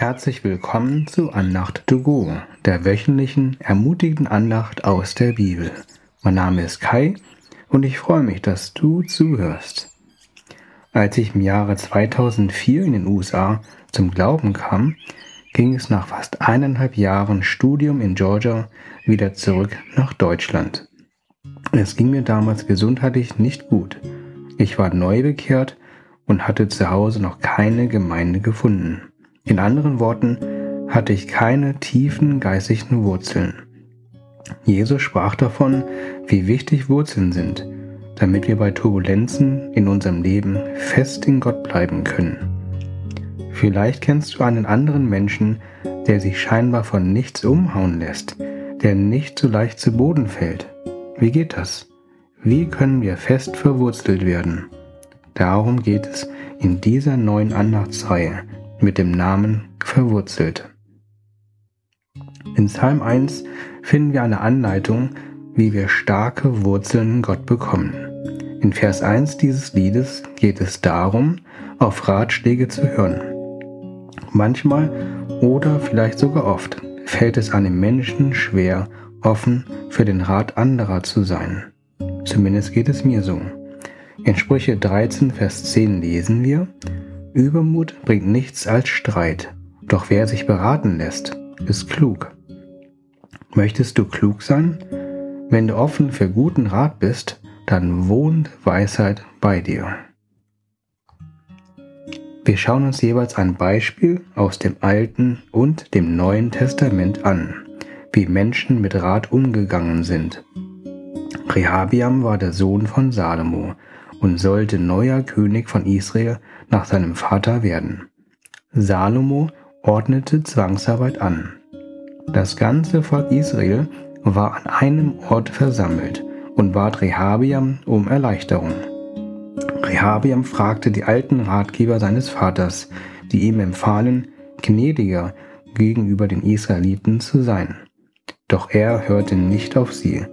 Herzlich willkommen zu Andacht to go, der wöchentlichen ermutigenden Andacht aus der Bibel. Mein Name ist Kai und ich freue mich, dass du zuhörst. Als ich im Jahre 2004 in den USA zum Glauben kam, ging es nach fast eineinhalb Jahren Studium in Georgia wieder zurück nach Deutschland. Es ging mir damals gesundheitlich nicht gut. Ich war neu bekehrt und hatte zu Hause noch keine Gemeinde gefunden. In anderen Worten hatte ich keine tiefen geistlichen Wurzeln. Jesus sprach davon, wie wichtig Wurzeln sind, damit wir bei Turbulenzen in unserem Leben fest in Gott bleiben können. Vielleicht kennst du einen anderen Menschen, der sich scheinbar von nichts umhauen lässt, der nicht so leicht zu Boden fällt. Wie geht das? Wie können wir fest verwurzelt werden? Darum geht es in dieser neuen Andachtsreihe mit dem Namen Verwurzelt. In Psalm 1 finden wir eine Anleitung, wie wir starke Wurzeln in Gott bekommen. In Vers 1 dieses Liedes geht es darum, auf Ratschläge zu hören. Manchmal oder vielleicht sogar oft fällt es einem Menschen schwer, offen für den Rat anderer zu sein. Zumindest geht es mir so. In Sprüche 13, Vers 10 lesen wir, Übermut bringt nichts als Streit, doch wer sich beraten lässt, ist klug. Möchtest du klug sein? Wenn du offen für guten Rat bist, dann wohnt Weisheit bei dir. Wir schauen uns jeweils ein Beispiel aus dem Alten und dem Neuen Testament an, wie Menschen mit Rat umgegangen sind. Rehabiam war der Sohn von Salomo und sollte neuer König von Israel nach seinem Vater werden. Salomo ordnete Zwangsarbeit an. Das ganze Volk Israel war an einem Ort versammelt und bat Rehabiam um Erleichterung. Rehabiam fragte die alten Ratgeber seines Vaters, die ihm empfahlen, gnädiger gegenüber den Israeliten zu sein. Doch er hörte nicht auf sie,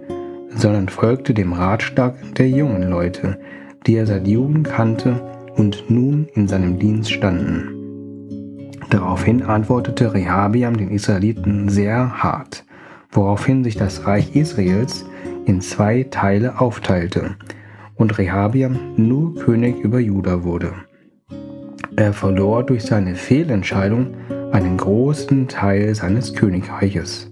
sondern folgte dem Ratschlag der jungen Leute, die er seit Jugend kannte und nun in seinem Dienst standen. Daraufhin antwortete Rehabiam den Israeliten sehr hart, woraufhin sich das Reich Israels in zwei Teile aufteilte und Rehabiam nur König über Juda wurde. Er verlor durch seine Fehlentscheidung einen großen Teil seines Königreiches.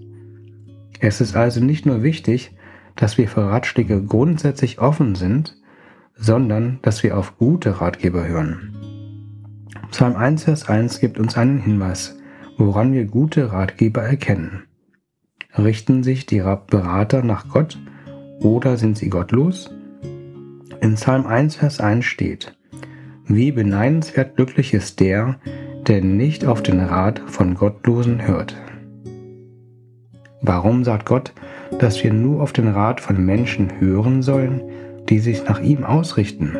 Es ist also nicht nur wichtig, dass wir für Ratschläge grundsätzlich offen sind, sondern dass wir auf gute Ratgeber hören. Psalm 1, Vers 1 gibt uns einen Hinweis, woran wir gute Ratgeber erkennen. Richten sich die Berater nach Gott oder sind sie gottlos? In Psalm 1, Vers 1 steht, wie beneidenswert glücklich ist der, der nicht auf den Rat von Gottlosen hört. Warum sagt Gott, dass wir nur auf den Rat von Menschen hören sollen, die sich nach ihm ausrichten.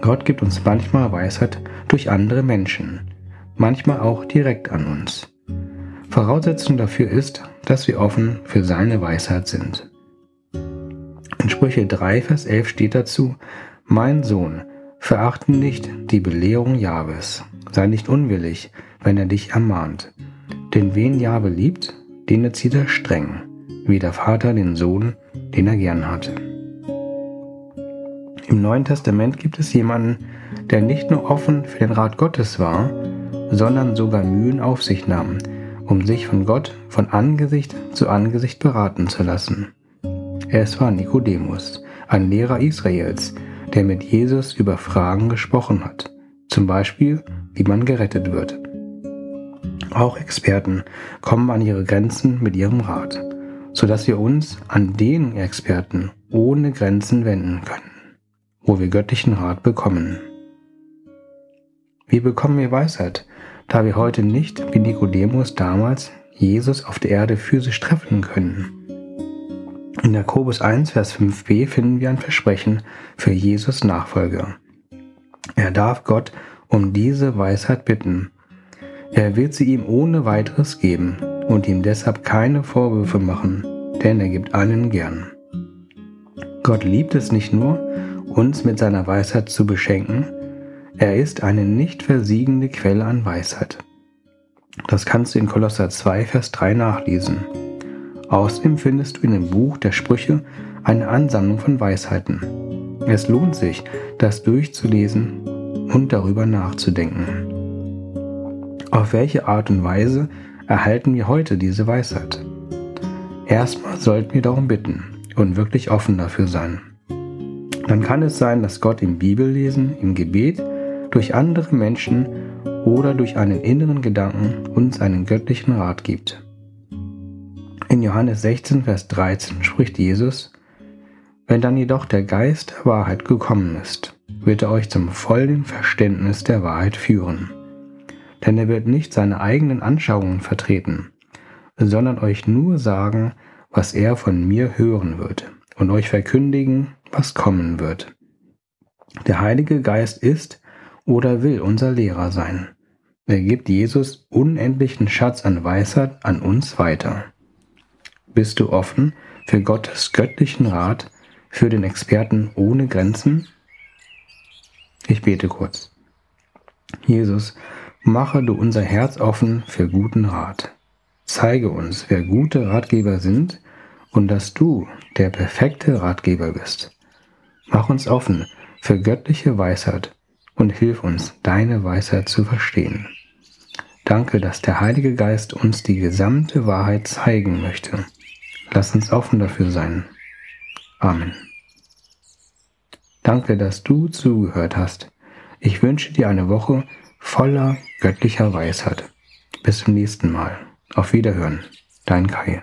Gott gibt uns manchmal Weisheit durch andere Menschen, manchmal auch direkt an uns. Voraussetzung dafür ist, dass wir offen für seine Weisheit sind. In Sprüche 3, Vers 11 steht dazu, Mein Sohn, verachte nicht die Belehrung Jahwes, sei nicht unwillig, wenn er dich ermahnt. Denn wen Jahwe liebt, den erzieht er streng, wie der Vater den Sohn, den er gern hat. Im Neuen Testament gibt es jemanden, der nicht nur offen für den Rat Gottes war, sondern sogar Mühen auf sich nahm, um sich von Gott von Angesicht zu Angesicht beraten zu lassen. Es war Nikodemus, ein Lehrer Israels, der mit Jesus über Fragen gesprochen hat, zum Beispiel, wie man gerettet wird. Auch Experten kommen an ihre Grenzen mit ihrem Rat, sodass wir uns an den Experten ohne Grenzen wenden können wo wir göttlichen Rat bekommen. Wie bekommen wir Weisheit, da wir heute nicht, wie Nikodemus damals, Jesus auf der Erde physisch treffen können? In Jakobus 1, Vers 5b finden wir ein Versprechen für Jesus Nachfolger. Er darf Gott um diese Weisheit bitten. Er wird sie ihm ohne weiteres geben und ihm deshalb keine Vorwürfe machen, denn er gibt allen gern. Gott liebt es nicht nur, uns mit seiner Weisheit zu beschenken, er ist eine nicht versiegende Quelle an Weisheit. Das kannst du in Kolosser 2, Vers 3 nachlesen. Außerdem findest du in dem Buch der Sprüche eine Ansammlung von Weisheiten. Es lohnt sich, das durchzulesen und darüber nachzudenken. Auf welche Art und Weise erhalten wir heute diese Weisheit? Erstmal sollten wir darum bitten und wirklich offen dafür sein. Dann kann es sein, dass Gott im Bibellesen, im Gebet, durch andere Menschen oder durch einen inneren Gedanken uns einen göttlichen Rat gibt. In Johannes 16, Vers 13 spricht Jesus, Wenn dann jedoch der Geist der Wahrheit gekommen ist, wird er euch zum vollen Verständnis der Wahrheit führen. Denn er wird nicht seine eigenen Anschauungen vertreten, sondern euch nur sagen, was er von mir hören wird und euch verkündigen, was kommen wird. Der Heilige Geist ist oder will unser Lehrer sein. Er gibt Jesus unendlichen Schatz an Weisheit an uns weiter. Bist du offen für Gottes göttlichen Rat, für den Experten ohne Grenzen? Ich bete kurz. Jesus, mache du unser Herz offen für guten Rat. Zeige uns, wer gute Ratgeber sind und dass du der perfekte Ratgeber bist. Mach uns offen für göttliche Weisheit und hilf uns, deine Weisheit zu verstehen. Danke, dass der Heilige Geist uns die gesamte Wahrheit zeigen möchte. Lass uns offen dafür sein. Amen. Danke, dass du zugehört hast. Ich wünsche dir eine Woche voller göttlicher Weisheit. Bis zum nächsten Mal. Auf Wiederhören. Dein Kai.